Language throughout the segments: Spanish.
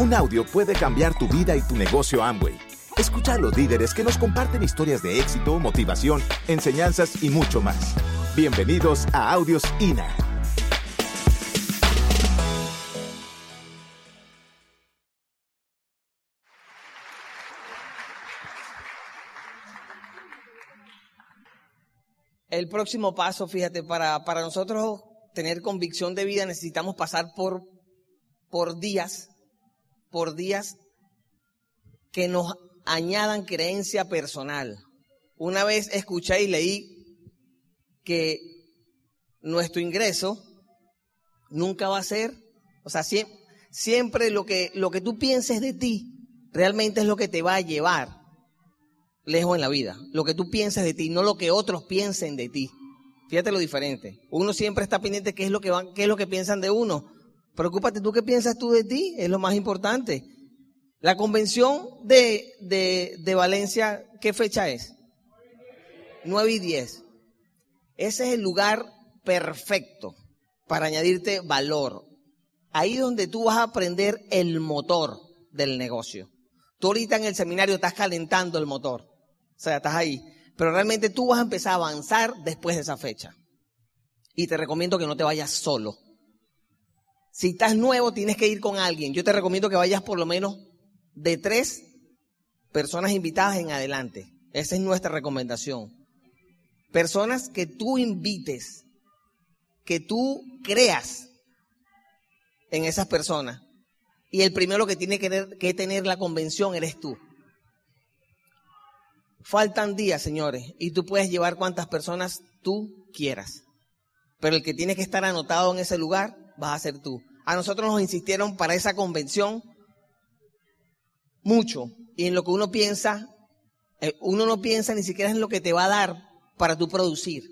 Un audio puede cambiar tu vida y tu negocio Amway. Escucha a los líderes que nos comparten historias de éxito, motivación, enseñanzas y mucho más. Bienvenidos a Audios INA. El próximo paso, fíjate, para, para nosotros tener convicción de vida necesitamos pasar por, por días, por días que nos añadan creencia personal. Una vez escuché y leí que nuestro ingreso nunca va a ser, o sea, siempre, siempre lo que, lo que tú pienses de ti realmente es lo que te va a llevar lejos en la vida. Lo que tú pienses de ti, no lo que otros piensen de ti. Fíjate lo diferente. Uno siempre está pendiente qué es lo que van, qué es lo que piensan de uno. Preocúpate tú qué piensas tú de ti, es lo más importante. La convención de, de, de Valencia, ¿qué fecha es? 9 y 10. Ese es el lugar perfecto para añadirte valor. Ahí donde tú vas a aprender el motor del negocio. Tú ahorita en el seminario estás calentando el motor. O sea, estás ahí. Pero realmente tú vas a empezar a avanzar después de esa fecha. Y te recomiendo que no te vayas solo. Si estás nuevo, tienes que ir con alguien. Yo te recomiendo que vayas por lo menos de tres personas invitadas en adelante. Esa es nuestra recomendación. Personas que tú invites, que tú creas en esas personas. Y el primero que tiene que tener la convención eres tú. Faltan días, señores, y tú puedes llevar cuantas personas tú quieras. Pero el que tiene que estar anotado en ese lugar vas a ser tú. A nosotros nos insistieron para esa convención mucho. Y en lo que uno piensa, eh, uno no piensa ni siquiera en lo que te va a dar para tú producir.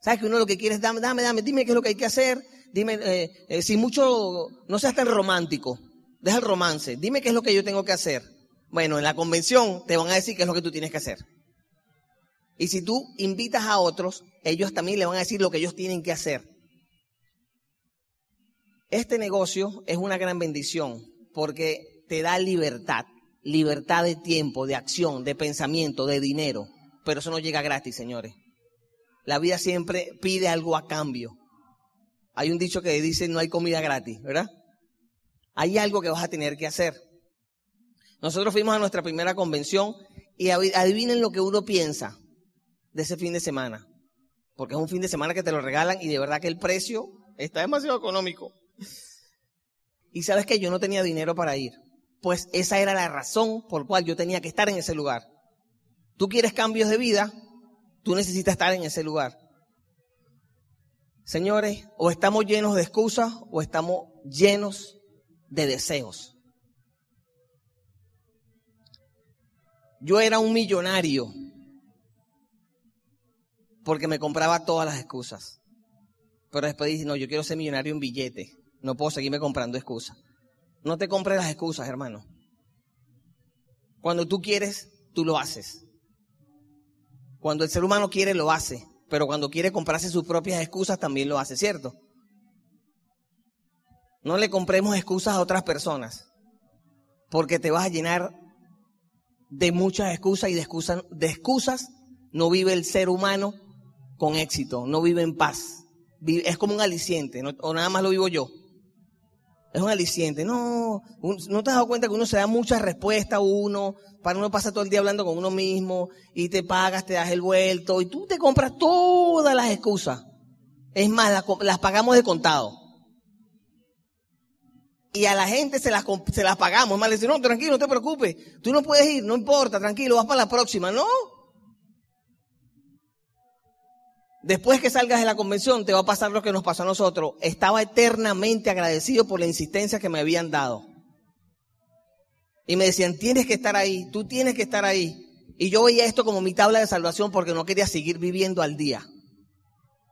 ¿Sabes que uno lo que quiere es dame, dame, dame, dime qué es lo que hay que hacer? Dime, eh, eh, si mucho, no seas tan romántico, deja el romance, dime qué es lo que yo tengo que hacer. Bueno, en la convención te van a decir qué es lo que tú tienes que hacer. Y si tú invitas a otros, ellos también le van a decir lo que ellos tienen que hacer. Este negocio es una gran bendición porque te da libertad, libertad de tiempo, de acción, de pensamiento, de dinero. Pero eso no llega gratis, señores. La vida siempre pide algo a cambio. Hay un dicho que dice no hay comida gratis, ¿verdad? Hay algo que vas a tener que hacer. Nosotros fuimos a nuestra primera convención y adivinen lo que uno piensa de ese fin de semana. Porque es un fin de semana que te lo regalan y de verdad que el precio está demasiado económico. Y sabes que yo no tenía dinero para ir. Pues esa era la razón por cual yo tenía que estar en ese lugar. Tú quieres cambios de vida, tú necesitas estar en ese lugar. Señores, o estamos llenos de excusas o estamos llenos de deseos. Yo era un millonario porque me compraba todas las excusas. Pero después dije, no, yo quiero ser millonario en billete. No puedo seguirme comprando excusas. No te compres las excusas, hermano. Cuando tú quieres, tú lo haces. Cuando el ser humano quiere, lo hace. Pero cuando quiere comprarse sus propias excusas, también lo hace, ¿cierto? No le compremos excusas a otras personas. Porque te vas a llenar de muchas excusas y de excusas, de excusas no vive el ser humano con éxito, no vive en paz. es como un aliciente, o nada más lo vivo yo. Es un aliciente. No, no te has dado cuenta que uno se da muchas respuestas a uno, para uno pasa todo el día hablando con uno mismo, y te pagas, te das el vuelto, y tú te compras todas las excusas. Es más, las, pagamos de contado y a la gente se las, se las pagamos. Más le dice, no, tranquilo, no te preocupes. Tú no puedes ir, no importa, tranquilo, vas para la próxima. No. Después que salgas de la convención, te va a pasar lo que nos pasó a nosotros. Estaba eternamente agradecido por la insistencia que me habían dado. Y me decían, tienes que estar ahí, tú tienes que estar ahí. Y yo veía esto como mi tabla de salvación porque no quería seguir viviendo al día.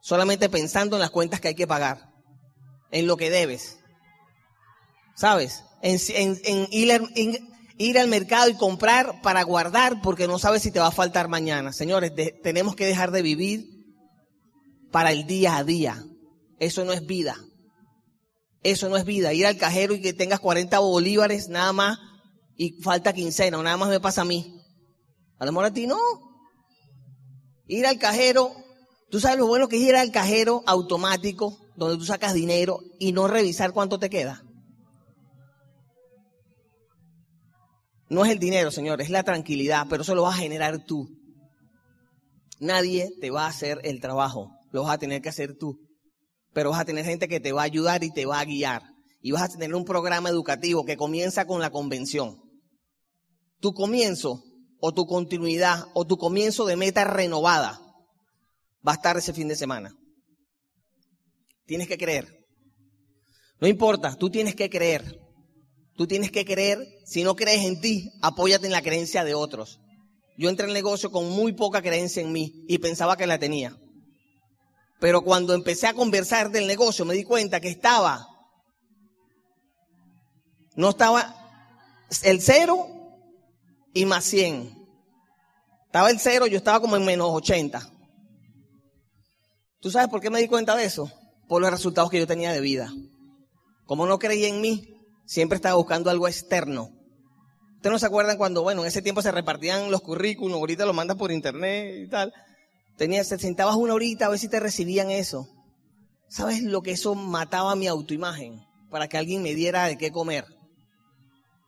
Solamente pensando en las cuentas que hay que pagar, en lo que debes. ¿sabes? En, ir, al mercado y comprar para guardar porque no sabes si te va a faltar mañana. Señores, tenemos que dejar de vivir para el día a día. Eso no es vida. Eso no es vida. Ir al cajero y que tengas 40 bolívares nada más y falta quincena o nada más me pasa a mí. A lo mejor a ti no. Ir al cajero, tú sabes lo bueno que es ir al cajero automático donde tú sacas dinero y no revisar cuánto te queda. No es el dinero, Señor, es la tranquilidad, pero eso lo vas a generar tú. Nadie te va a hacer el trabajo, lo vas a tener que hacer tú. Pero vas a tener gente que te va a ayudar y te va a guiar. Y vas a tener un programa educativo que comienza con la convención. Tu comienzo o tu continuidad o tu comienzo de meta renovada va a estar ese fin de semana. Tienes que creer. No importa, tú tienes que creer. Tú tienes que creer, si no crees en ti, apóyate en la creencia de otros. Yo entré al negocio con muy poca creencia en mí y pensaba que la tenía. Pero cuando empecé a conversar del negocio me di cuenta que estaba, no estaba el cero y más 100. Estaba el cero, yo estaba como en menos 80. ¿Tú sabes por qué me di cuenta de eso? Por los resultados que yo tenía de vida. Como no creía en mí, siempre estaba buscando algo externo. ¿Ustedes no se acuerdan cuando, bueno, en ese tiempo se repartían los currículums, ahorita los mandas por internet y tal? Tenías, te sentabas una horita a ver si te recibían eso. ¿Sabes lo que eso mataba mi autoimagen? Para que alguien me diera de qué comer.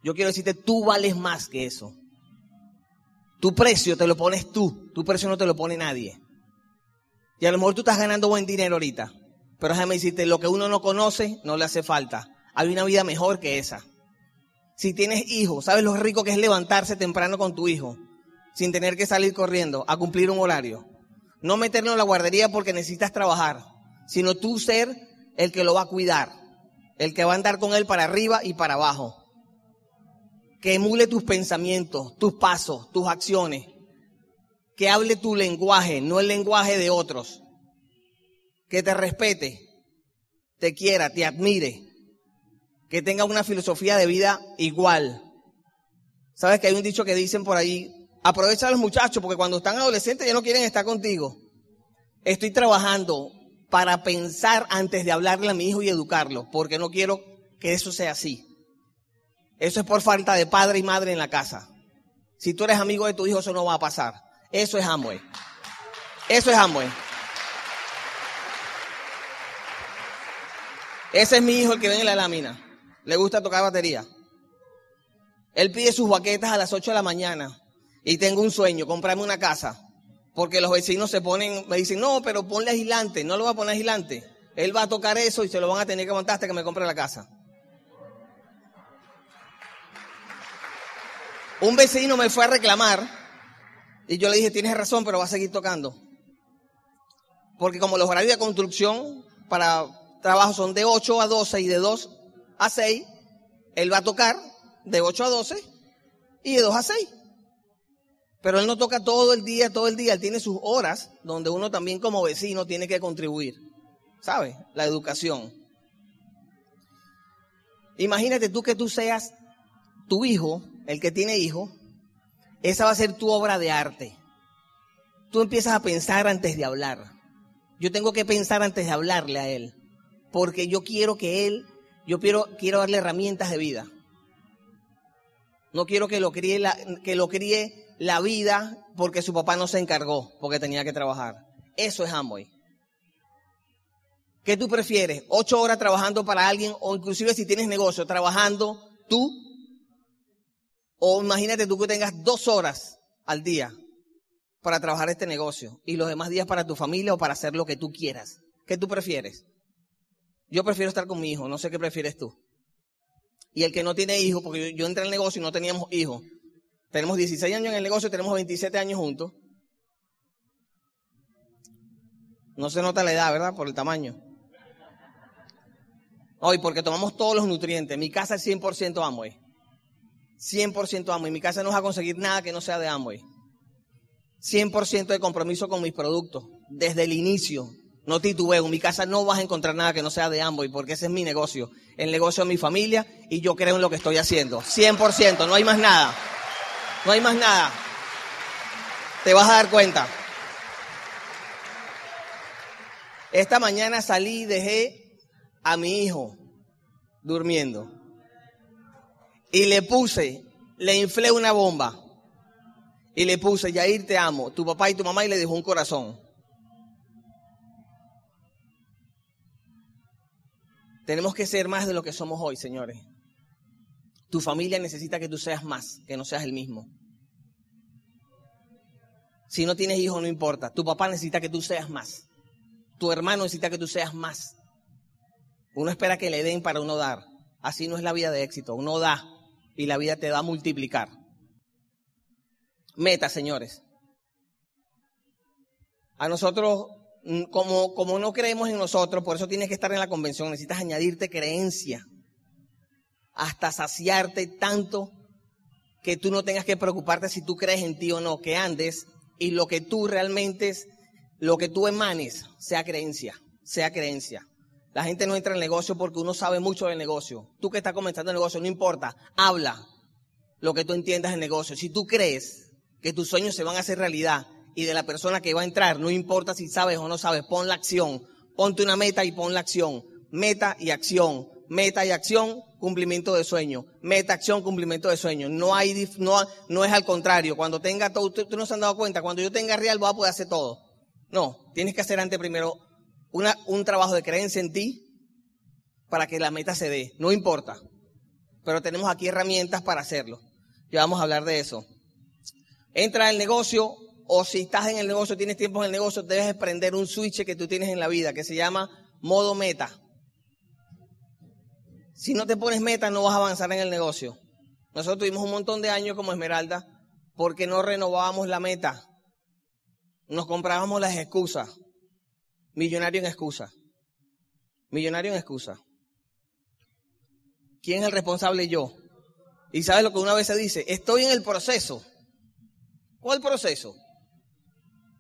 Yo quiero decirte, tú vales más que eso. Tu precio te lo pones tú, tu precio no te lo pone nadie. Y a lo mejor tú estás ganando buen dinero ahorita, pero déjame decirte, lo que uno no conoce no le hace falta hay una vida mejor que esa. Si tienes hijos, ¿sabes lo rico que es levantarse temprano con tu hijo? Sin tener que salir corriendo a cumplir un horario. No meterlo en la guardería porque necesitas trabajar, sino tú ser el que lo va a cuidar, el que va a andar con él para arriba y para abajo. Que emule tus pensamientos, tus pasos, tus acciones. Que hable tu lenguaje, no el lenguaje de otros. Que te respete, te quiera, te admire que tenga una filosofía de vida igual. Sabes que hay un dicho que dicen por ahí, aprovecha a los muchachos porque cuando están adolescentes ya no quieren estar contigo. Estoy trabajando para pensar antes de hablarle a mi hijo y educarlo, porque no quiero que eso sea así. Eso es por falta de padre y madre en la casa. Si tú eres amigo de tu hijo, eso no va a pasar. Eso es Amway. Eso es Amway. Ese es mi hijo el que ven en la lámina le gusta tocar batería. Él pide sus baquetas a las 8 de la mañana y tengo un sueño, comprarme una casa. Porque los vecinos se ponen, me dicen, no, pero ponle agilante, no lo va a poner agilante. Él va a tocar eso y se lo van a tener que montar hasta que me compre la casa. Un vecino me fue a reclamar y yo le dije, tienes razón, pero va a seguir tocando. Porque como los horarios de construcción para trabajo son de 8 a 12 y de 2 a 6, él va a tocar de 8 a 12 y de 2 a 6. Pero él no toca todo el día, todo el día, él tiene sus horas donde uno también como vecino tiene que contribuir. ¿Sabes? La educación. Imagínate tú que tú seas tu hijo, el que tiene hijo, esa va a ser tu obra de arte. Tú empiezas a pensar antes de hablar. Yo tengo que pensar antes de hablarle a él, porque yo quiero que él yo quiero, quiero darle herramientas de vida. No quiero que lo críe la, que lo críe la vida porque su papá no se encargó, porque tenía que trabajar. Eso es Amway. ¿Qué tú prefieres? ¿Ocho horas trabajando para alguien o inclusive si tienes negocio, trabajando tú? O imagínate tú que tengas dos horas al día para trabajar este negocio y los demás días para tu familia o para hacer lo que tú quieras. ¿Qué tú prefieres? Yo prefiero estar con mi hijo, no sé qué prefieres tú. Y el que no tiene hijos, porque yo, entré al negocio y no teníamos hijos. Tenemos 16 años en el negocio tenemos 27 años juntos. No se nota la edad, ¿verdad? Por el tamaño. Hoy, porque tomamos todos los nutrientes. Mi casa es 100% Amway. 100% Amway. Mi casa no va a conseguir nada que no sea de Amway. 100% de compromiso con mis productos. Desde el inicio. No titubeo, en mi casa no vas a encontrar nada que no sea de Amway, porque ese es mi negocio, el negocio de mi familia y yo creo en lo que estoy haciendo. 100%, no hay más nada. No hay más nada. Te vas a dar cuenta. Esta mañana salí y dejé a mi hijo Durmiendo. Y le puse, le inflé una bomba. Y le puse, Yair, te amo, tu papá y tu mamá, y le dejó un corazón. Tenemos que ser más de lo que somos hoy, señores. Tu familia necesita que tú seas más, que no seas el mismo. Si no tienes hijos, no importa. Tu papá necesita que tú seas más. Tu hermano necesita que tú seas más. Uno espera que le den para uno dar. Así no es la vida de éxito. Uno da y la vida te da a multiplicar. Meta, señores. A nosotros, como, como no creemos en nosotros, por eso tienes que estar en la convención, necesitas añadirte creencia hasta saciarte tanto que tú no tengas que preocuparte si tú crees en ti o no, que andes y lo que tú realmente es, lo que tú emanes, sea creencia, sea creencia. La gente no entra en negocio porque uno sabe mucho del negocio. Tú que estás comenzando el negocio, no importa, habla lo que tú entiendas del negocio. Si tú crees que tus sueños se van a hacer realidad y de la persona que va a entrar, no importa si sabes o no sabes, pon la acción, ponte una meta y pon la acción. Meta y acción, meta y acción, cumplimiento de sueño. Meta, acción, cumplimiento de sueño. No hay, no, no es al contrario. Cuando tenga todo, tú, no se han dado cuenta, cuando yo tenga real voy a poder hacer todo. No, tienes que hacer antes primero un trabajo de creencia en ti para que la meta se dé. No importa. Pero tenemos aquí herramientas para hacerlo. Ya vamos a hablar de eso. Entra al negocio o si estás en el negocio, tienes tiempo en el negocio, debes prender un switch que tú tienes en la vida que se llama modo meta. Si no te pones meta, no vas a avanzar en el negocio. Nosotros tuvimos un montón de años como Esmeralda porque no renovábamos la meta. Nos comprábamos las excusas. Millonario en excusa. Millonario en excusa. ¿Quién es el responsable? Yo. Y sabes lo que una vez se dice, estoy en el proceso. ¿Cuál proceso?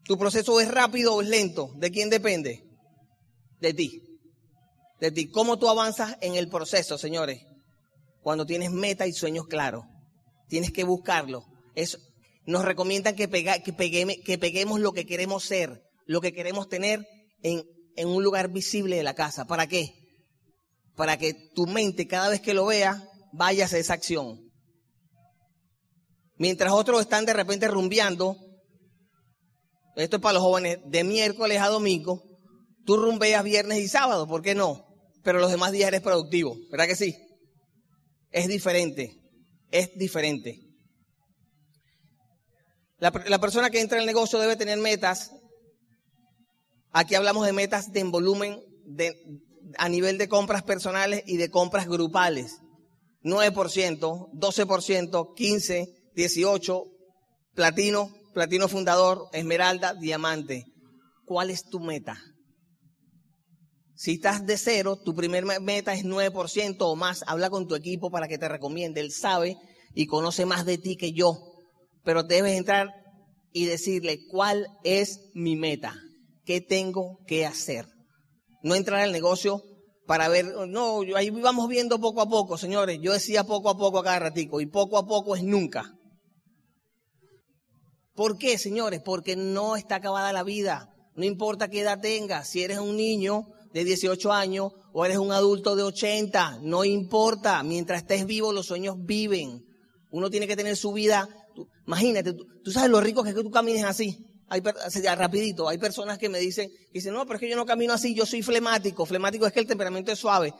¿Tu proceso es rápido o es lento? ¿De quién depende? De ti de ti. ¿Cómo tú avanzas en el proceso, señores? Cuando tienes meta y sueños claros. Tienes que buscarlo. nos recomiendan que, que, peguemos lo que queremos ser, lo que queremos tener en, un lugar visible de la casa. ¿Para qué? Para que tu mente, cada vez que lo vea, vaya a esa acción. Mientras otros están de repente rumbeando, esto es para los jóvenes, de miércoles a domingo, tú rumbeas viernes y sábado, ¿por qué no? pero los demás días eres productivo, ¿verdad que sí? Es diferente, es diferente. La, persona que entra en el negocio debe tener metas. Aquí hablamos de metas de en volumen de, a nivel de compras personales y de compras grupales. 9%, 12%, 15, 18, platino, platino fundador, esmeralda, diamante. ¿Cuál es tu meta? Si estás de cero, tu primer meta es 9% o más. Habla con tu equipo para que te recomiende. Él sabe y conoce más de ti que yo. Pero debes entrar y decirle cuál es mi meta. ¿Qué tengo que hacer? No entrar al negocio para ver, no, ahí vamos viendo poco a poco, señores. Yo decía poco a poco a cada ratico y poco a poco es nunca. ¿Por qué, señores? Porque no está acabada la vida. No importa qué edad tengas. Si eres un niño, de 18 años o eres un adulto de 80, no importa, mientras estés vivo los sueños viven. Uno tiene que tener su vida, imagínate, tú, sabes lo rico que es que tú camines así, hay, rapidito, hay personas que me dicen, dicen, no, pero es que yo no camino así, yo soy flemático, flemático es que el temperamento es suave.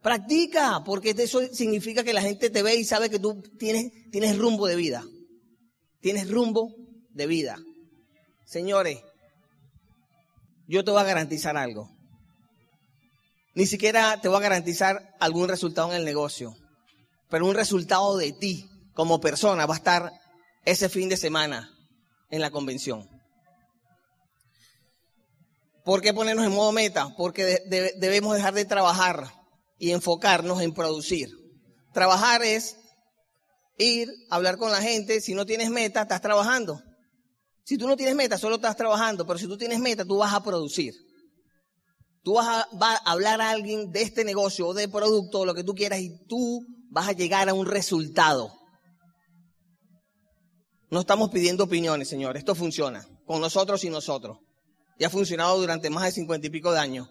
Practica, porque eso significa que la gente te ve y sabe que tú tienes, tienes rumbo de vida. Tienes rumbo de vida. Señores, yo te voy a garantizar algo. Ni siquiera te voy a garantizar algún resultado en el negocio, pero un resultado de ti como persona va a estar ese fin de semana en la convención. ¿Por qué ponernos en modo meta? Porque debemos dejar de trabajar y enfocarnos en producir. Trabajar es ir, hablar con la gente. Si no tienes meta, estás trabajando. Si tú no tienes meta, solo estás trabajando, pero si tú tienes meta, tú vas a producir. Tú vas a, hablar a alguien de este negocio o de producto, lo que tú quieras, y tú vas a llegar a un resultado. No estamos pidiendo opiniones, Señor. Esto funciona con nosotros y nosotros. Y ha funcionado durante más de cincuenta y pico de años.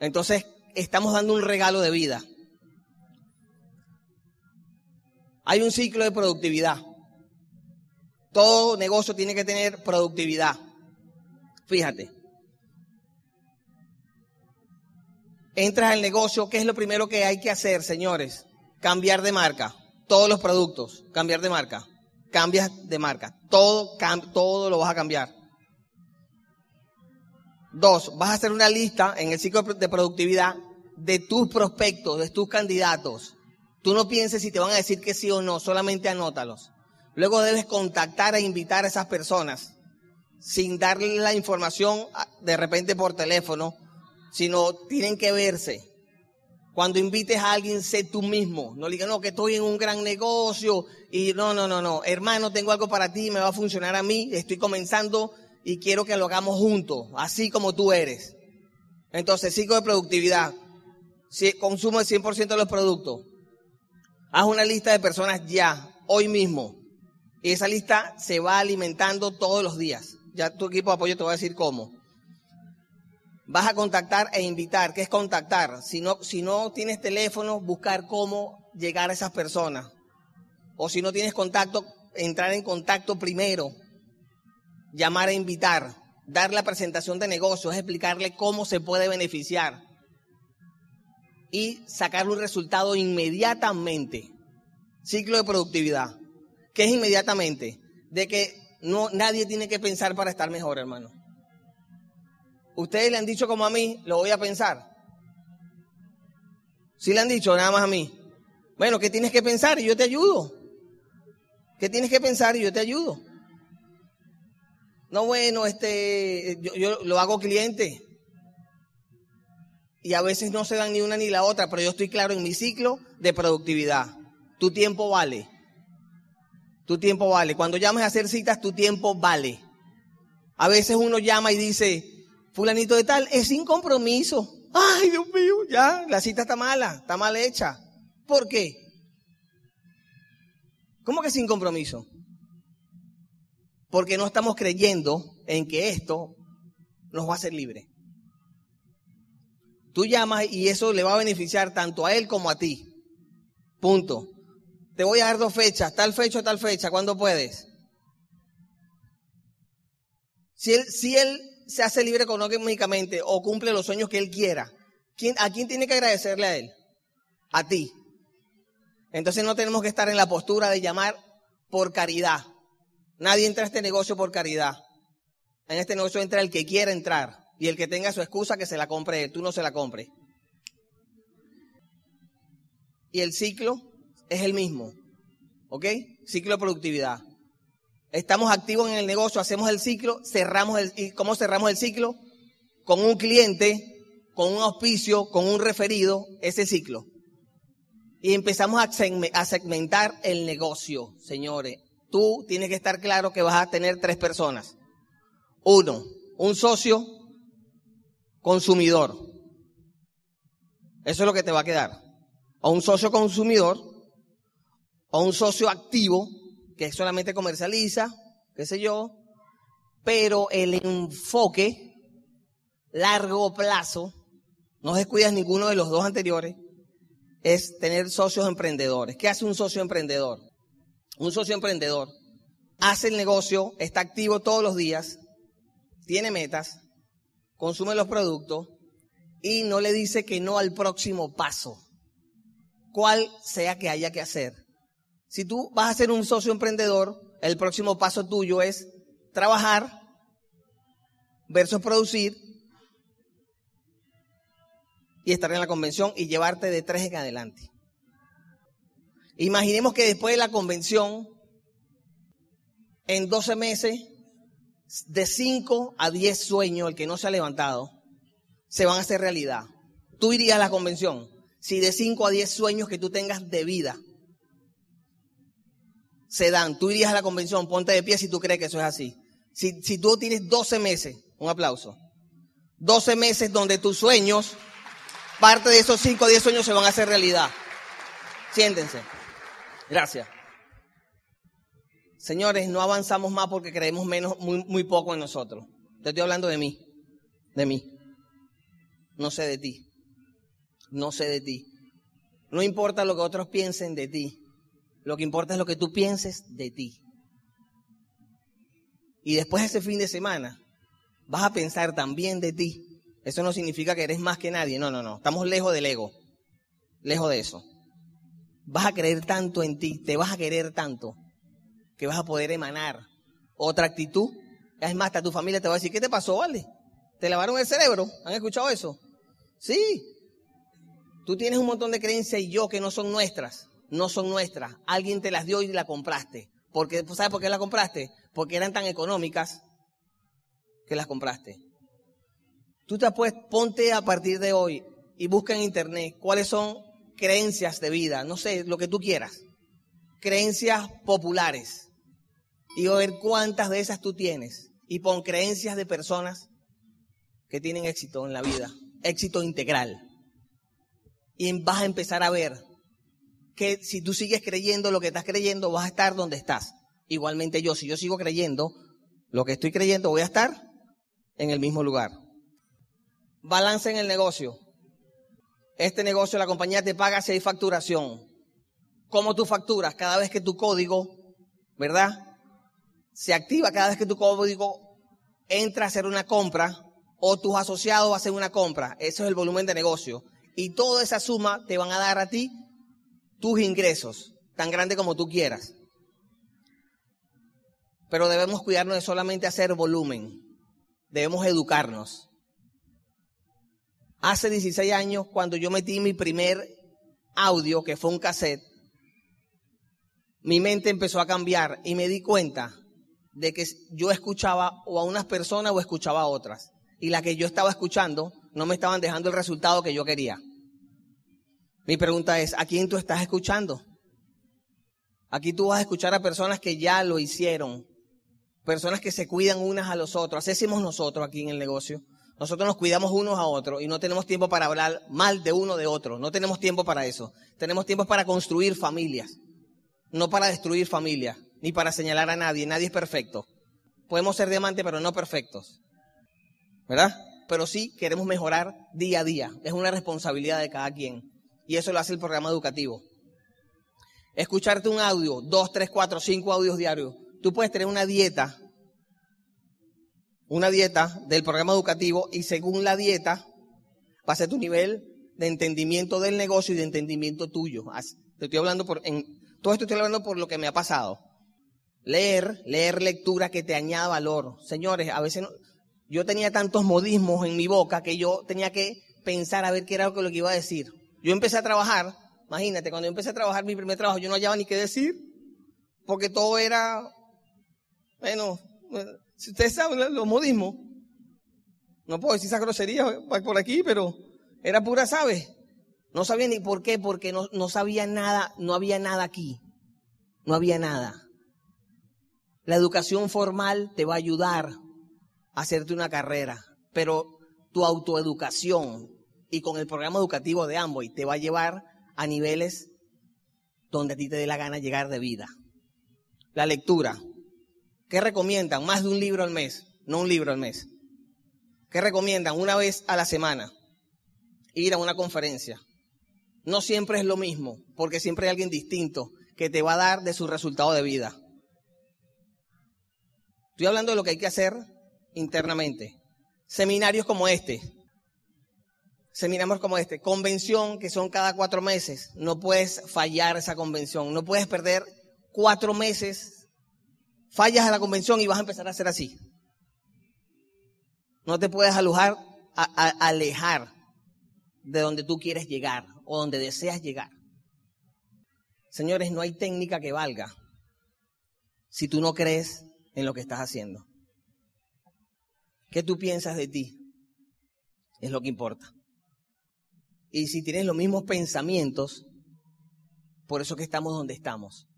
Entonces, estamos dando un regalo de vida. Hay un ciclo de productividad. Todo negocio tiene que tener productividad. Fíjate. Entras al negocio, ¿qué es lo primero que hay que hacer, señores? Cambiar de marca. Todos los productos, cambiar de marca. Cambias de marca. Todo, todo lo vas a cambiar. Dos, vas a hacer una lista en el ciclo de productividad de tus prospectos, de tus candidatos. Tú no pienses si te van a decir que sí o no, solamente anótalos. Luego debes contactar e invitar a esas personas sin darle la información de repente por teléfono, sino tienen que verse. Cuando invites a alguien, sé tú mismo. No le digas, no, que estoy en un gran negocio y no, no, no, no. Hermano, tengo algo para ti, me va a funcionar a mí. Estoy comenzando y quiero que lo hagamos juntos, así como tú eres. Entonces, ciclo de productividad. Consumo el 100% de los productos. Haz una lista de personas ya, hoy mismo. Y esa lista se va alimentando todos los días. Ya tu equipo de apoyo te va a decir cómo. Vas a contactar e invitar. ¿Qué es contactar? Si no, tienes teléfono, buscar cómo llegar a esas personas. O si no tienes contacto, entrar en contacto primero. Llamar e invitar. Dar la presentación de negocios, explicarle cómo se puede beneficiar. Y sacar un resultado inmediatamente. Ciclo de productividad. ¿Qué es inmediatamente? De que no, nadie tiene que pensar para estar mejor, hermano. Ustedes le han dicho como a mí, lo voy a pensar. Sí le han dicho, nada más a mí. Bueno, ¿qué tienes que pensar? Y yo te ayudo. ¿Qué tienes que pensar? Y yo te ayudo. No, bueno, este, yo lo hago cliente. Y a veces no se dan ni una ni la otra, pero yo estoy claro en mi ciclo de productividad. Tu tiempo vale. Tu tiempo vale. Cuando llames a hacer citas, tu tiempo vale. A veces uno llama y dice, fulanito de tal, es sin compromiso. Ay, Dios mío, ya, la cita está mala, está mal hecha. ¿Por qué? ¿Cómo que sin compromiso? Porque no estamos creyendo en que esto nos va a hacer libre. Tú llamas y eso le va a beneficiar tanto a él como a ti. Punto. Te voy a dar dos fechas, tal fecha, tal fecha, ¿cuándo puedes? Si él, si él se hace libre económicamente o cumple los sueños que él quiera, ¿quién, ¿a quién tiene que agradecerle a él? A ti. Entonces no tenemos que estar en la postura de llamar por caridad. Nadie entra a este negocio por caridad. En este negocio entra el que quiera entrar y el que tenga su excusa que se la compre tú no se la compres. Y el ciclo es el mismo. ¿Ok? Ciclo de productividad. Estamos activos en el negocio, hacemos el ciclo, cerramos el, ¿y cómo cerramos el ciclo? Con un cliente, con un auspicio, con un referido, ese ciclo. Y empezamos a segmentar el negocio, señores. Tú tienes que estar claro que vas a tener tres personas. Uno, un socio consumidor. Eso es lo que te va a quedar. O un socio consumidor o un socio activo que solamente comercializa, qué sé yo, pero el enfoque largo plazo, no descuidas ninguno de los dos anteriores, es tener socios emprendedores. ¿Qué hace un socio emprendedor? Un socio emprendedor hace el negocio, está activo todos los días, tiene metas, consume los productos y no le dice que no al próximo paso, cual sea que haya que hacer. Si tú vas a ser un socio emprendedor, el próximo paso tuyo es trabajar versus producir y estar en la convención y llevarte de tres en adelante. Imaginemos que después de la convención, en 12 meses, de 5 a 10 sueños, el que no se ha levantado, se van a hacer realidad. Tú irías a la convención si de 5 a 10 sueños que tú tengas de vida se dan. Tú irías a la convención, ponte de pie si tú crees que eso es así. Si, tú tienes 12 meses, un aplauso. 12 meses donde tus sueños, parte de esos 5 o 10 sueños se van a hacer realidad. Siéntense. Gracias. Señores, no avanzamos más porque creemos menos, muy, muy poco en nosotros. Te estoy hablando de mí. De mí. No sé de ti. No sé de ti. No importa lo que otros piensen de ti. Lo que importa es lo que tú pienses de ti. Y después de ese fin de semana, vas a pensar también de ti. Eso no significa que eres más que nadie. No, no, no. Estamos lejos del ego. Lejos de eso. Vas a creer tanto en ti, te vas a querer tanto, que vas a poder emanar otra actitud. Es más, hasta tu familia te va a decir, ¿qué te pasó, vale? ¿Te lavaron el cerebro? ¿Han escuchado eso? Sí. Tú tienes un montón de creencias y yo que no son nuestras. No son nuestras. Alguien te las dio y la compraste. Porque, ¿Sabes por qué la compraste? Porque eran tan económicas que las compraste. Tú te puedes, ponte a partir de hoy y busca en internet cuáles son creencias de vida, no sé, lo que tú quieras. Creencias populares. Y a ver cuántas de esas tú tienes. Y pon creencias de personas que tienen éxito en la vida, éxito integral. Y vas a empezar a ver si tú sigues creyendo lo que estás creyendo, vas a estar donde estás. Igualmente yo, si yo sigo creyendo lo que estoy creyendo, voy a estar en el mismo lugar. Balance en el negocio. Este negocio, la compañía te paga si hay facturación. ¿Cómo tú facturas? Cada vez que tu código, ¿verdad? Se activa cada vez que tu código entra a hacer una compra o tus asociados hacen una compra. Eso es el volumen de negocio. Y toda esa suma te van a dar a ti tus ingresos, tan grande como tú quieras. Pero debemos cuidarnos de solamente hacer volumen. Debemos educarnos. Hace 16 años, cuando yo metí mi primer audio, que fue un cassette, mi mente empezó a cambiar y me di cuenta de que yo escuchaba o a unas personas o escuchaba a otras y la que yo estaba escuchando no me estaban dejando el resultado que yo quería. Mi pregunta es, ¿a quién tú estás escuchando? Aquí tú vas a escuchar a personas que ya lo hicieron, personas que se cuidan unas a los otros. Así hacemos nosotros aquí en el negocio. Nosotros nos cuidamos unos a otros y no tenemos tiempo para hablar mal de uno de otro. No tenemos tiempo para eso. Tenemos tiempo para construir familias, no para destruir familias, ni para señalar a nadie. Nadie es perfecto. Podemos ser diamantes, pero no perfectos. ¿verdad? Pero sí queremos mejorar día a día. Es una responsabilidad de cada quien. Y eso lo hace el programa educativo. Escucharte un audio, dos, tres, cuatro, cinco audios diarios. Tú puedes tener una dieta, una dieta del programa educativo y según la dieta va a ser tu nivel de entendimiento del negocio y de entendimiento tuyo. Te estoy hablando por, en, todo esto estoy hablando por lo que me ha pasado. Leer, leer lectura que te añada valor. Señores, a veces yo tenía tantos modismos en mi boca que yo tenía que pensar a ver qué era lo que iba a decir. Yo empecé a trabajar, imagínate, cuando yo empecé a trabajar mi primer trabajo, yo no hallaba ni qué decir, porque todo era, bueno, si ustedes saben los modismos, no puedo decir esa grosería por aquí, pero era pura sabe. No sabía ni por qué, porque no, no sabía nada, no había nada aquí. No había nada. La educación formal te va a ayudar hacerte una carrera, pero tu autoeducación y con el programa educativo de Amboy te va a llevar a niveles donde a ti te dé la gana llegar de vida. La lectura. ¿Qué recomiendan? Más de un libro al mes, no un libro al mes. ¿Qué recomiendan? Una vez a la semana. Ir a una conferencia. No siempre es lo mismo, porque siempre hay alguien distinto que te va a dar de su resultado de vida. Estoy hablando de lo que hay que hacer internamente. Seminarios como este. Seminarios como este. Convención que son cada cuatro meses. No puedes fallar esa convención. No puedes perder cuatro meses. Fallas a la convención y vas a empezar a hacer así. No te puedes alojar, alejar de donde tú quieres llegar o donde deseas llegar. Señores, no hay técnica que valga si tú no crees en lo que estás haciendo. ¿Qué tú piensas de ti? Es lo que importa. Y si tienes los mismos pensamientos, por eso que estamos donde estamos.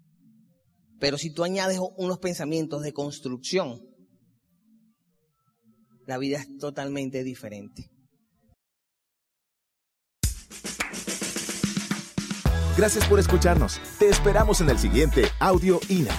Pero si tú añades unos pensamientos de construcción, la vida es totalmente diferente. Gracias por escucharnos. Te esperamos en el siguiente Audio INA.